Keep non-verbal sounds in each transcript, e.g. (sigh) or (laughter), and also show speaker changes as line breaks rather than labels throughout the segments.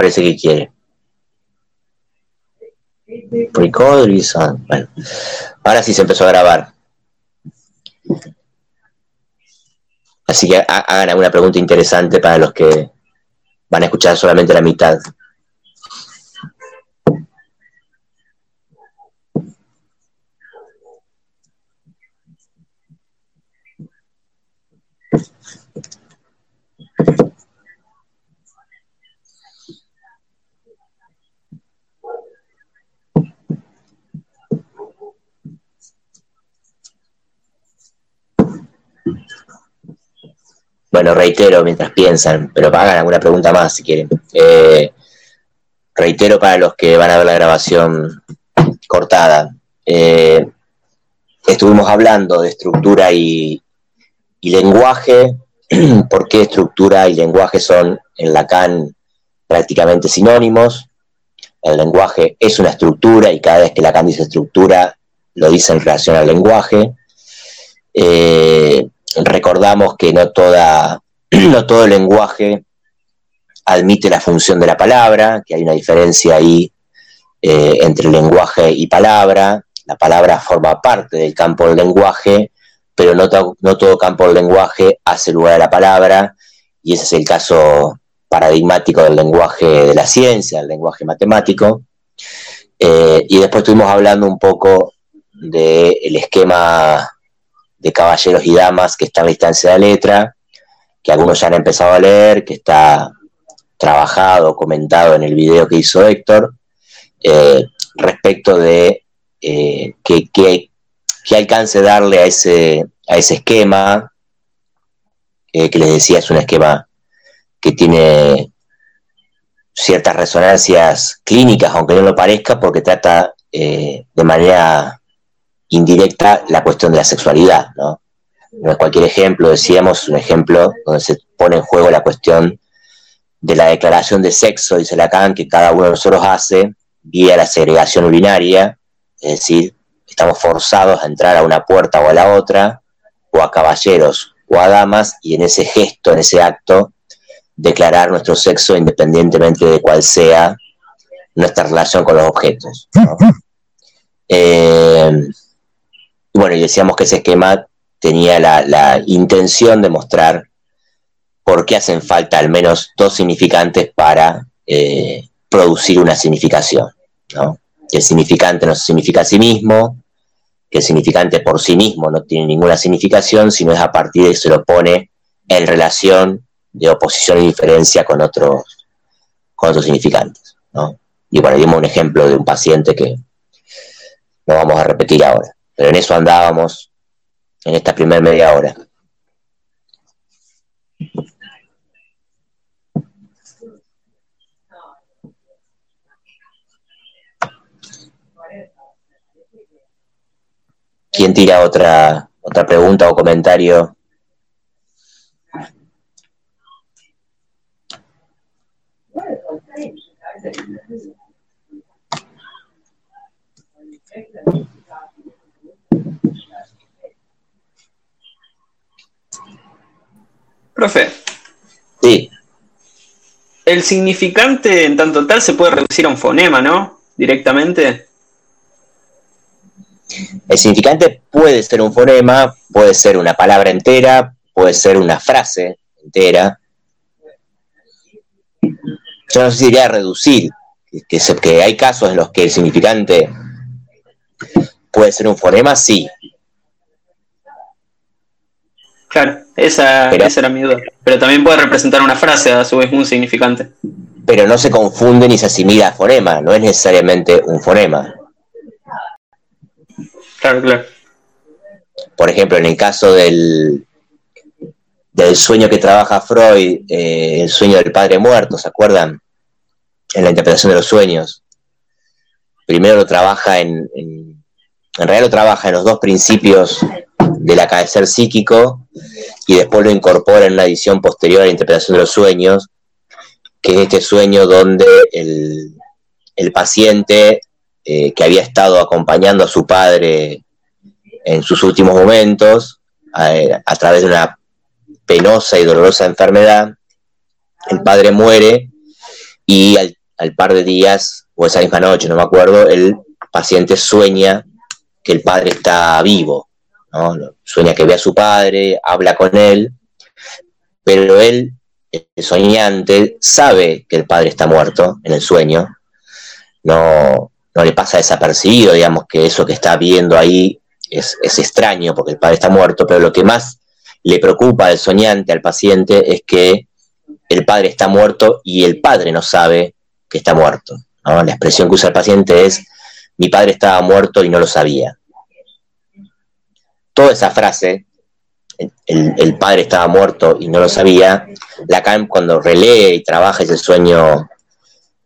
parece que quiere. Record Bueno, ahora sí se empezó a grabar. Así que hagan alguna pregunta interesante para los que van a escuchar solamente la mitad. Bueno, reitero mientras piensan, pero hagan alguna pregunta más si quieren. Eh, reitero para los que van a ver la grabación cortada. Eh, estuvimos hablando de estructura y, lenguaje, (clears throat) por qué estructura y lenguaje son en Lacan prácticamente sinónimos. El lenguaje es una estructura y cada vez que Lacan dice estructura, lo dice en relación al lenguaje. Eh, recordamos que no, toda, (clears throat) no todo lenguaje admite la función de la palabra, que hay una diferencia ahí eh, entre lenguaje y palabra. La palabra forma parte del campo del lenguaje, pero no, no todo campo del lenguaje hace lugar a la palabra, y ese es el caso paradigmático del lenguaje de la ciencia, el lenguaje matemático. Eh, y después estuvimos hablando un poco del esquema de caballeros y damas que está a distancia de la letra, que algunos ya han empezado a leer, que está trabajado, comentado en el video que hizo Héctor, eh, respecto de eh, qué alcance darle a ese, a ese esquema, eh, que les decía es un esquema que tiene ciertas resonancias clínicas, aunque no lo parezca, porque trata de manera indirecta la cuestión de la sexualidad, ¿no? No es cualquier ejemplo, decíamos, un ejemplo donde se pone en juego la cuestión de la declaración de sexo, dice Lacan, que cada uno de nosotros hace vía la segregación urinaria, es decir, estamos forzados a entrar a una puerta o a la otra, o a caballeros o a damas, y en ese gesto, en ese acto, declarar nuestro sexo independientemente de cuál sea nuestra relación con los objetos. (laughs) Eh, y bueno, y decíamos que ese esquema tenía la, intención de mostrar por qué hacen falta al menos dos significantes para eh, producir una significación. Que el significante no significa a sí mismo, que el significante por sí mismo no tiene ninguna significación, sino es a partir de que se lo pone en relación de oposición y diferencia con otros, con otros significantes. Y bueno, dimos un ejemplo de un paciente que no vamos a repetir ahora. Pero en eso andábamos en esta primera media hora. ¿Quién tira otra, otra pregunta o comentario?
Profe.
Sí.
El significante en tanto tal se puede reducir a un fonema, ¿no? Directamente.
El significante puede ser un fonema, puede ser una palabra entera, puede ser una frase entera. Yo no sé si diría reducir, que, que hay casos en los que el significante puede ser un fonema, sí,
Claro, esa, era mi duda. Pero también puede representar una frase, a su vez, un significante.
Pero no se confunde ni se asimila a fonema, no es necesariamente un fonema.
Claro, claro.
Por ejemplo, en el caso del, del sueño que trabaja Freud, eh, el sueño del padre muerto, ¿se acuerdan? En la interpretación de los sueños. Primero lo trabaja en, en, en realidad lo trabaja en los dos principios del acaecer psíquico y después lo incorpora en una edición posterior a la interpretación de los sueños, que es este sueño donde el, paciente eh, que había estado acompañando a su padre en sus últimos momentos, a, través de una penosa y dolorosa enfermedad, el padre muere y al, par de días, o esa misma noche, no me acuerdo, el paciente sueña que el padre está vivo, ¿no? sueña que ve a su padre, habla con él, pero él, el soñante, sabe que el padre está muerto en el sueño, no, no le pasa desapercibido, digamos que eso que está viendo ahí es, es, extraño porque el padre está muerto, pero lo que más le preocupa al soñante, al paciente, es que el padre está muerto y el padre no sabe que está muerto. La expresión que usa el paciente es, mi padre estaba muerto y no lo sabía. Toda esa frase, el, padre estaba muerto y no lo sabía, Lacan cuando relee y trabaja ese sueño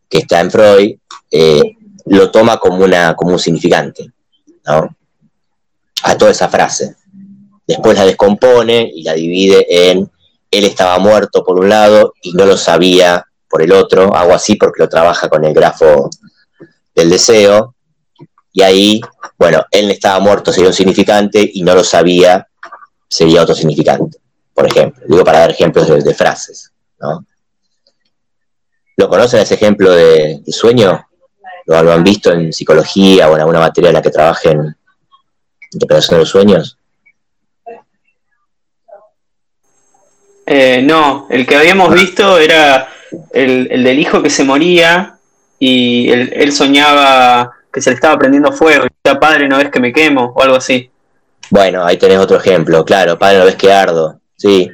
que está en Freud, eh, lo toma como, una, como un significante, A toda esa frase. Después la descompone y la divide en él estaba muerto por un lado y no lo sabía por el otro, hago así porque lo trabaja con el grafo del deseo, y ahí, bueno, él estaba muerto sería un significante y no lo sabía sería otro significante, por ejemplo. Digo para dar ejemplos de, frases, ¿no? ¿Lo conocen ese ejemplo de, sueño? ¿Lo, han visto en psicología o en alguna materia en la que trabajen interpretación de los sueños?
Eh, no, el que habíamos visto era el, del hijo que se moría y él, soñaba que se le estaba prendiendo fuego. Padre, no ves que me quemo o algo así.
Bueno, ahí tenés otro ejemplo, claro, padre, no ves que ardo. Sí.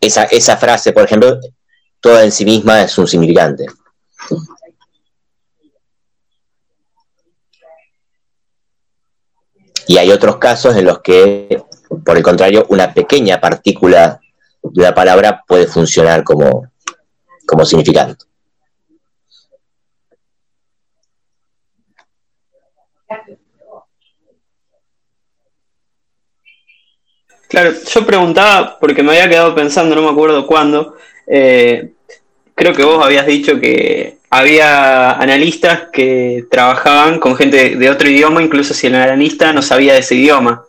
Esa, esa frase, por ejemplo, toda en sí misma es un significante. Y hay otros casos en los que, por el contrario, una pequeña partícula de la palabra puede funcionar como, como significante.
Claro, yo preguntaba, porque me había quedado pensando, no me acuerdo cuándo, eh, creo que vos habías dicho que había analistas que trabajaban con gente de otro idioma, incluso si el analista no sabía de ese idioma.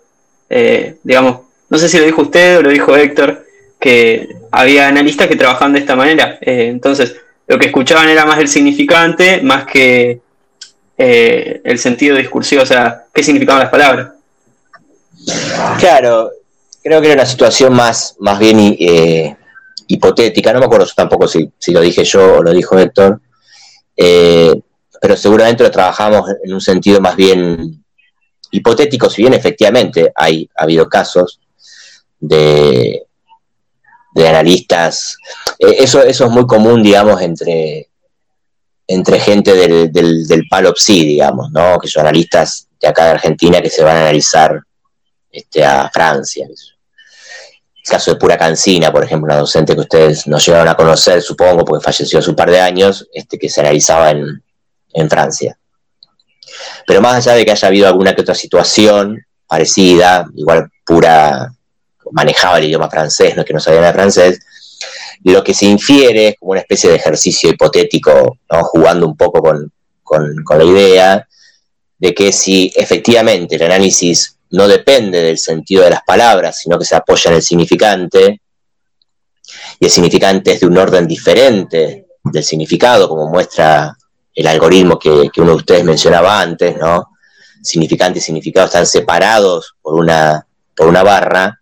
Eh, digamos, no sé si lo dijo usted o lo dijo Héctor, que había analistas que trabajaban de esta manera. Eh, entonces, lo que escuchaban era más el significante, más que eh, el sentido discursivo, o sea, qué significaban las palabras.
Claro, creo que era una situación más, más bien eh, hipotética, no me acuerdo tampoco si, lo dije yo o lo dijo Héctor, pero seguramente lo trabajamos en un sentido más bien hipotético, si bien efectivamente hay, ha habido casos de, de analistas. Eh, eso, eso es muy común, digamos, entre, entre gente del, del, palo psi, digamos, ¿no? Que son analistas de acá de Argentina que se van a analizar este, a Francia. Caso de Pura Cancina, por ejemplo, una docente que ustedes no llegaron a conocer, supongo, porque falleció hace un par de años, este, que se analizaba en, en Francia. Pero más allá de que haya habido alguna que otra situación parecida, igual Pura manejaba el idioma francés, no es que no sabía nada francés, lo que se infiere es como una especie de ejercicio hipotético, jugando un poco con, la idea de que si efectivamente el análisis no depende del sentido de las palabras, sino que se apoya en el significante, y el significante es de un orden diferente del significado, como muestra el algoritmo que, uno de ustedes mencionaba antes, ¿no? Significante y significado están separados por una, por una barra,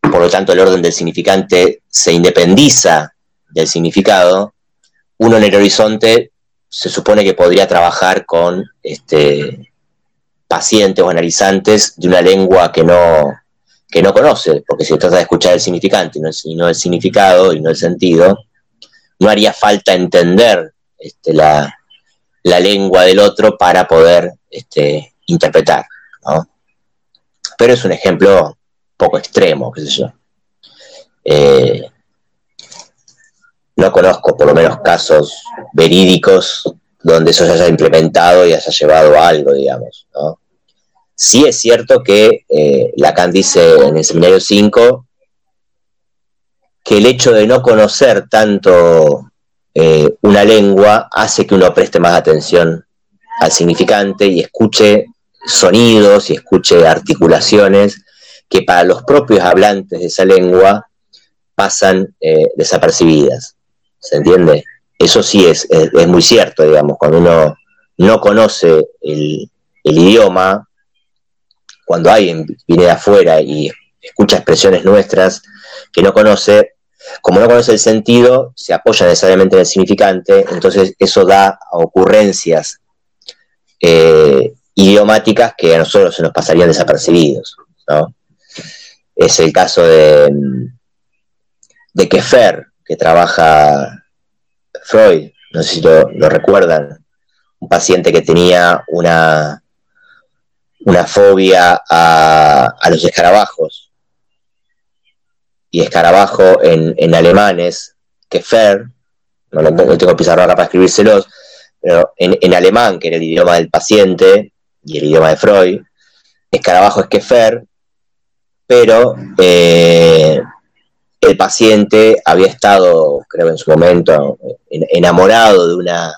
por lo tanto el orden del significante se independiza del significado, uno en el horizonte se supone que podría trabajar con este, pacientes o analizantes de una lengua que no, que no conoce, porque si trata de escuchar el significante y no, el significado y no el sentido, no haría falta entender este, la, lengua del otro para poder este, interpretar. Pero es un ejemplo poco extremo, qué sé yo. Eh, no conozco por lo menos casos verídicos donde eso se haya implementado y haya llevado algo, digamos. ¿no? Sí es cierto que eh, Lacan dice en el seminario 5 que el hecho de no conocer tanto eh, una lengua hace que uno preste más atención al significante y escuche sonidos y escuche articulaciones que para los propios hablantes de esa lengua pasan eh, desapercibidas. ¿Se entiende? Eso sí es, es, muy cierto, digamos, cuando uno no conoce el, idioma, cuando alguien viene de afuera y escucha expresiones nuestras que no conoce, como no conoce el sentido, se apoya necesariamente en el significante, entonces eso da ocurrencias eh, idiomáticas que a nosotros se nos pasarían desapercibidos. ¿no? Es el caso de, de Kefer, que trabaja Freud, no sé si lo, recuerdan, un paciente que tenía una, una fobia a, los escarabajos. Y escarabajo en, en alemán es Kefer, no, no tengo pizarra acá para escribírselos, pero en, alemán, que era el idioma del paciente y el idioma de Freud, escarabajo es Kefer, pero eh, el paciente había estado, creo en su momento, enamorado de una,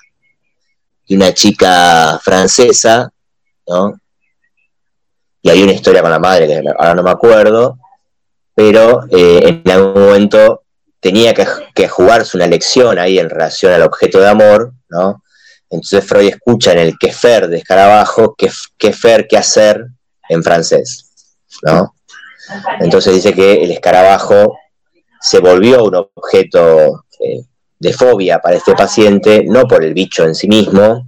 de una chica francesa, ¿no? Y hay una historia con la madre que ahora no me acuerdo, pero eh, en algún momento tenía que, que, jugarse una lección ahí en relación al objeto de amor, ¿no? Entonces Freud escucha en el quefer de escarabajo, quefer, qué hacer en francés, ¿no? Entonces dice que el escarabajo se volvió un objeto eh, de fobia para este paciente, no por el bicho en sí mismo,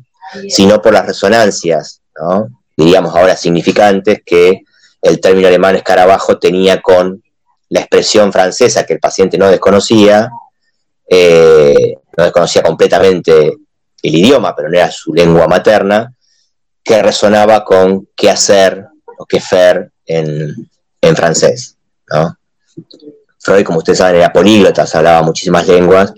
sino por las resonancias, ¿no? diríamos ahora significantes, que el término alemán escarabajo tenía con la expresión francesa que el paciente no desconocía, eh, no desconocía completamente el idioma, pero no era su lengua materna, que resonaba con qué hacer o qué hacer en, francés. ¿no? Freud, como ustedes saben, era políglota, hablaba muchísimas lenguas,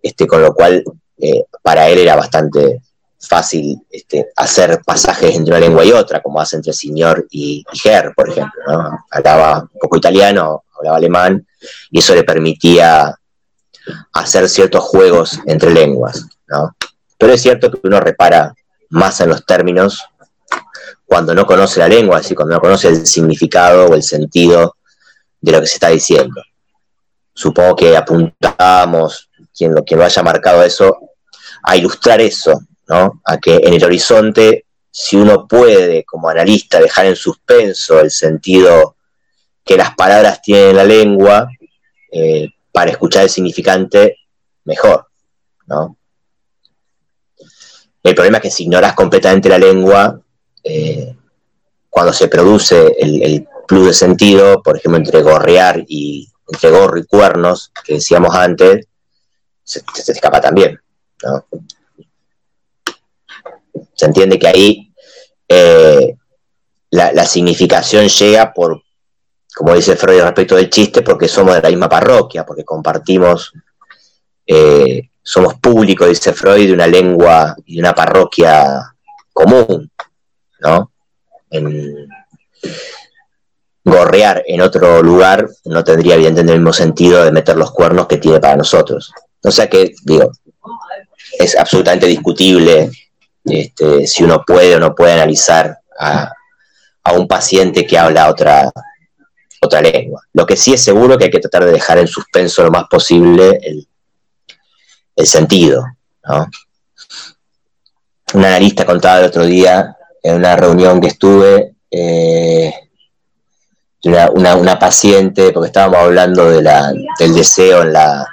este, con lo cual eh, para él era bastante fácil este, hacer pasajes entre una lengua y otra, como hace entre señor y, y Ger, por ejemplo. ¿no? Hablaba un poco italiano, hablaba alemán, y eso le permitía hacer ciertos juegos entre lenguas. ¿no? Pero es cierto que uno repara más en los términos cuando no conoce la lengua, así cuando no conoce el significado o el sentido de lo que se está diciendo. Supongo que apuntamos, quien lo, quien lo haya marcado eso, a ilustrar eso, ¿no? A que en el horizonte, si uno puede, como analista, dejar en suspenso el sentido que las palabras tienen en la lengua, eh, para escuchar el significante, mejor, ¿no? El problema es que si ignoras completamente la lengua, eh, cuando se produce el, plus de sentido, por ejemplo, entre gorrear y entre gorro y cuernos, que decíamos antes, se, escapa también. Se entiende que ahí eh, la, significación llega por, como dice Freud respecto del chiste, porque somos de la misma parroquia, porque compartimos eh, somos públicos, dice Freud, de una lengua y de una parroquia común, ¿no? En, gorrear en otro lugar no tendría evidentemente el mismo sentido de meter los cuernos que tiene para nosotros. O sea que, digo, es absolutamente discutible este, si uno puede o no puede analizar a, a un paciente que habla otra, otra lengua. Lo que sí es seguro que hay que tratar de dejar en suspenso lo más posible el, el sentido. ¿no? Un analista contaba el otro día en una reunión que estuve eh, una, una, paciente, porque estábamos hablando de la, del deseo en la,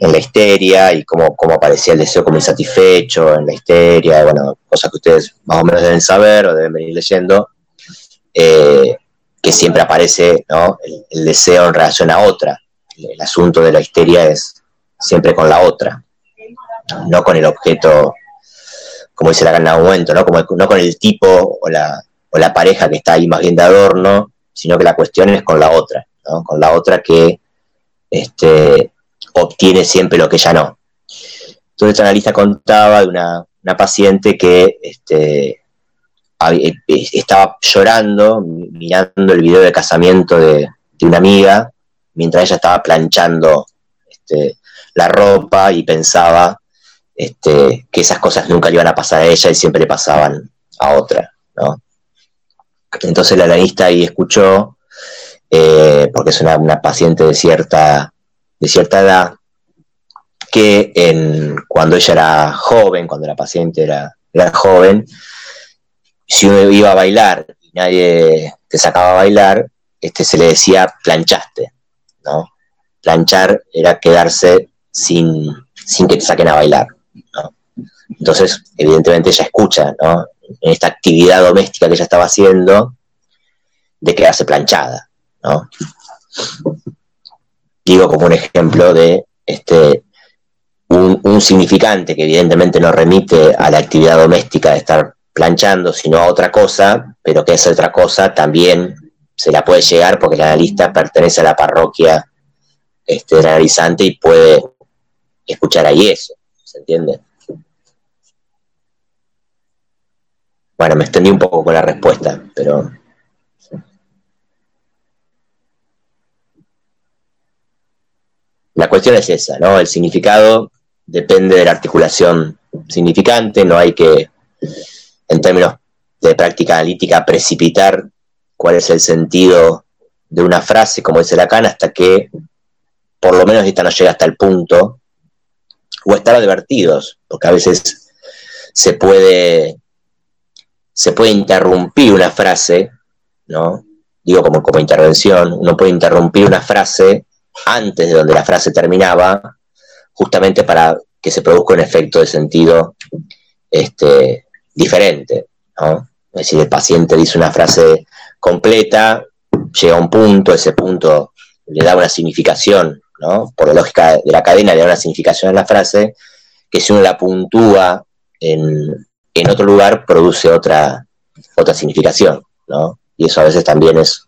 en la histeria y cómo, cómo aparecía el deseo como insatisfecho en la histeria, bueno, cosas que ustedes más o menos deben saber o deben venir leyendo, eh, que siempre aparece ¿no? el, deseo en relación a otra. el asunto de la histeria es siempre con la otra, no con el objeto, como dice la en algún momento, ¿no? Como, no con el tipo o la, o la pareja que está ahí más bien de adorno, sino que la cuestión es con la otra, ¿no? con la otra que este, obtiene siempre lo que ya no. Entonces, esta analista contaba de una, paciente que este, eh, estaba llorando, mirando el video de casamiento de, una amiga, mientras ella estaba planchando este, la ropa y pensaba este, que esas cosas nunca le iban a pasar a ella y siempre le pasaban a otra, ¿no? Entonces la analista ahí escuchó, eh, porque es una, paciente de cierta, de cierta edad, que en, cuando ella era joven, cuando la paciente era, era joven, si uno iba a bailar y nadie te sacaba a bailar, este, se le decía planchaste, ¿no? Planchar era quedarse sin, sin que te saquen a bailar, ¿no? Entonces, evidentemente ella escucha, ¿no? En esta actividad doméstica que ella estaba haciendo, de quedarse planchada, ¿no? Digo como un ejemplo de este, un, significante que evidentemente no remite a la actividad doméstica de estar planchando, sino a otra cosa, pero que esa otra cosa también se la puede llegar porque el analista pertenece a la parroquia este, del analizante y puede escuchar ahí eso, ¿se entiende? Bueno, me extendí un poco con la respuesta, pero... La cuestión es esa, ¿no? El significado depende de la articulación significante, no hay que, en términos de práctica analítica, precipitar cuál es el sentido de una frase, como dice Lacan, hasta que por lo menos esta no llega hasta el punto, o estar advertidos, porque a veces se puede, se puede interrumpir una frase, ¿no? Digo como, como intervención, uno puede interrumpir una frase antes de donde la frase terminaba, justamente para que se produzca un efecto de sentido este, diferente. ¿no? Es decir, el paciente dice una frase completa, llega a un punto, ese punto le da una significación, ¿no? por la lógica de la cadena, le da una significación a la frase, que si uno la puntúa en, en otro lugar, produce otra, otra significación. ¿no? Y eso a veces también es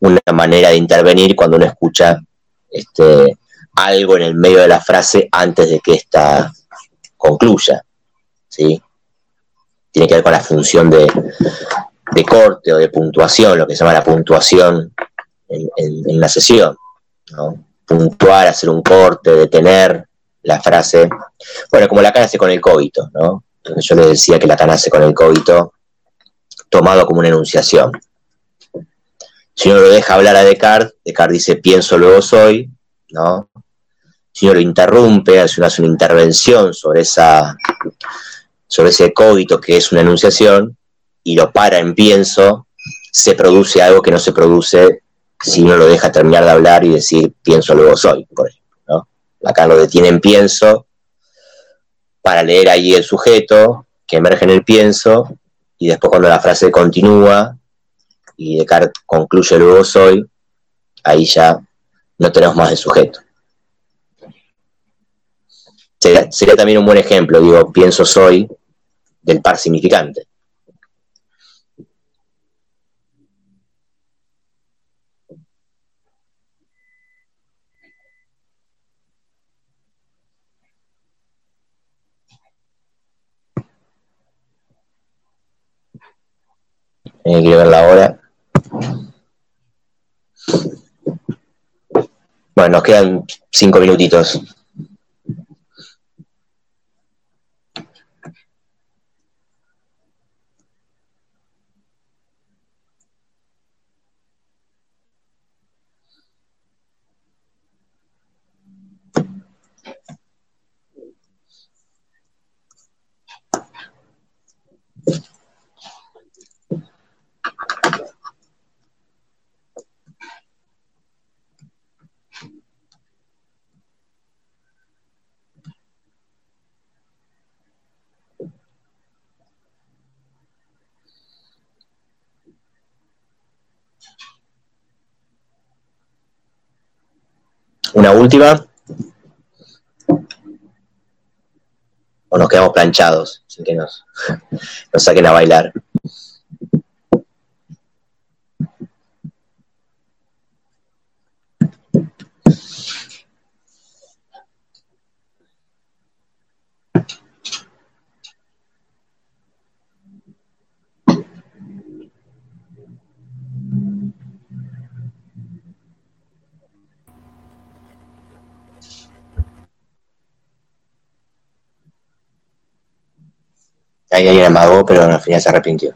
una manera de intervenir cuando uno escucha este, algo en el medio de la frase antes de que ésta concluya. ¿sí? Tiene que ver con la función de, corte o de puntuación, lo que se llama la puntuación en la sesión. ¿no? Puntuar, hacer un corte, detener la frase. Bueno, como la cara hace con el cóbito, ¿no? Yo le decía que la cana hace con el cóbito tomado como una enunciación. Si uno lo deja hablar a Descartes, Descartes dice pienso, luego soy, ¿no? Si uno lo interrumpe, hace una, intervención sobre, esa, sobre ese código que es una enunciación y lo para en pienso, se produce algo que no se produce si uno lo deja terminar de hablar y decir pienso, luego soy, por ejemplo. ¿no? Acá lo detiene en pienso para leer ahí el sujeto que emerge en el pienso y después cuando la frase continúa y Descartes concluye luego soy, ahí ya no tenemos más de sujeto. Sería, sería, también un buen ejemplo, digo, pienso soy, del par significante. Hay que ver la hora. Bueno, nos quedan cinco minutitos. Una última. O nos quedamos planchados sin que nos, (laughs) nos saquen a bailar. Ahí alguien amagó, pero al final se arrepintió.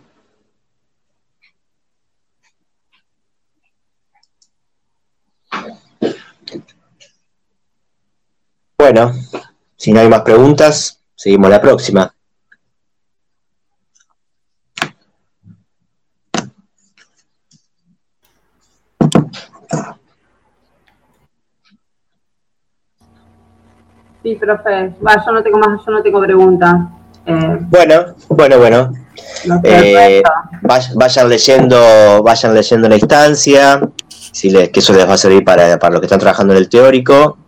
Bueno, Si no hay más preguntas, seguimos la próxima.
Sí, profe. Va, yo no tengo más, yo no tengo pregunta.
Eh, bueno, bueno, bueno. Eh, vayan leyendo, vayan leyendo la instancia, si les, que eso les va a servir para, para los que están trabajando en el teórico.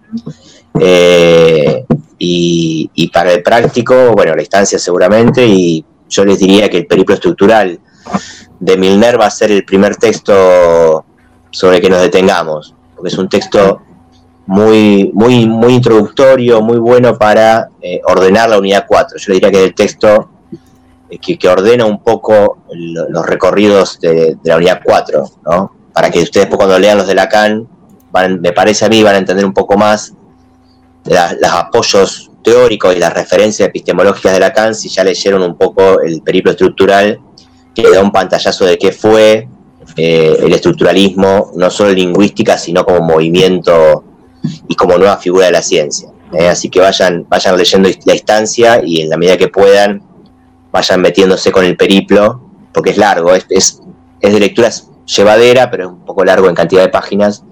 Eh, y, y, para el práctico, bueno, la instancia seguramente, y yo les diría que el periplo estructural de Milner va a ser el primer texto sobre el que nos detengamos, porque es un texto muy, muy, muy introductorio, muy bueno para eh, ordenar la unidad 4. Yo diría que es el texto eh, que, ordena un poco los recorridos de, la unidad 4, ¿no? Para que ustedes cuando lean los de Lacan, me parece a mí, van a entender un poco más los apoyos teóricos y las referencias epistemológicas de Lacan si ya leyeron un poco el periplo estructural que da un pantallazo de qué fue eh, el estructuralismo, no solo lingüística, sino como movimiento y como nueva figura de la ciencia. ¿eh? Así que vayan, vayan leyendo la instancia y en la medida que puedan, vayan metiéndose con el periplo, porque es largo, es, es, de lectura llevadera, pero es un poco largo en cantidad de páginas.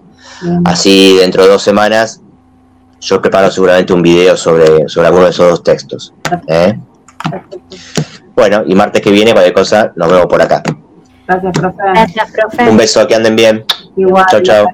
Así dentro de dos semanas yo preparo seguramente un video sobre, sobre alguno de esos dos textos. ¿eh? Bueno, y martes que viene, cualquier cosa, nos vemos por acá.
Gracias, profe.
Gracias, profe.
Un beso, que anden bien.
Igual.
Chao, chao.